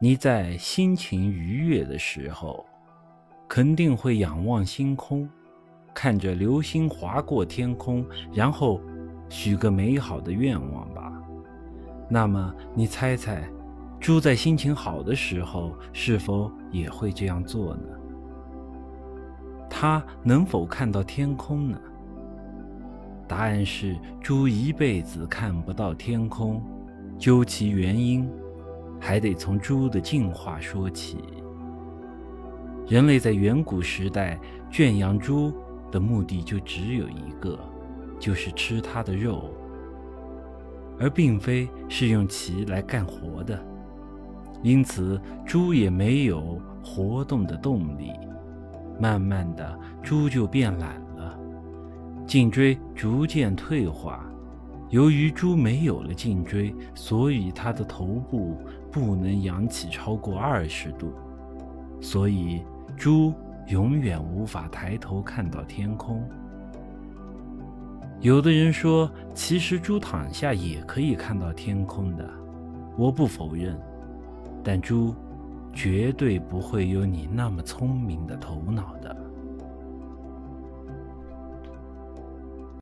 你在心情愉悦的时候，肯定会仰望星空，看着流星划过天空，然后许个美好的愿望吧。那么，你猜猜，猪在心情好的时候是否也会这样做呢？它能否看到天空呢？答案是，猪一辈子看不到天空。究其原因。还得从猪的进化说起。人类在远古时代圈养猪的目的就只有一个，就是吃它的肉，而并非是用其来干活的。因此，猪也没有活动的动力。慢慢的，猪就变懒了，颈椎逐渐退化。由于猪没有了颈椎，所以它的头部不能扬起超过二十度，所以猪永远无法抬头看到天空。有的人说，其实猪躺下也可以看到天空的，我不否认，但猪绝对不会有你那么聪明的头脑的。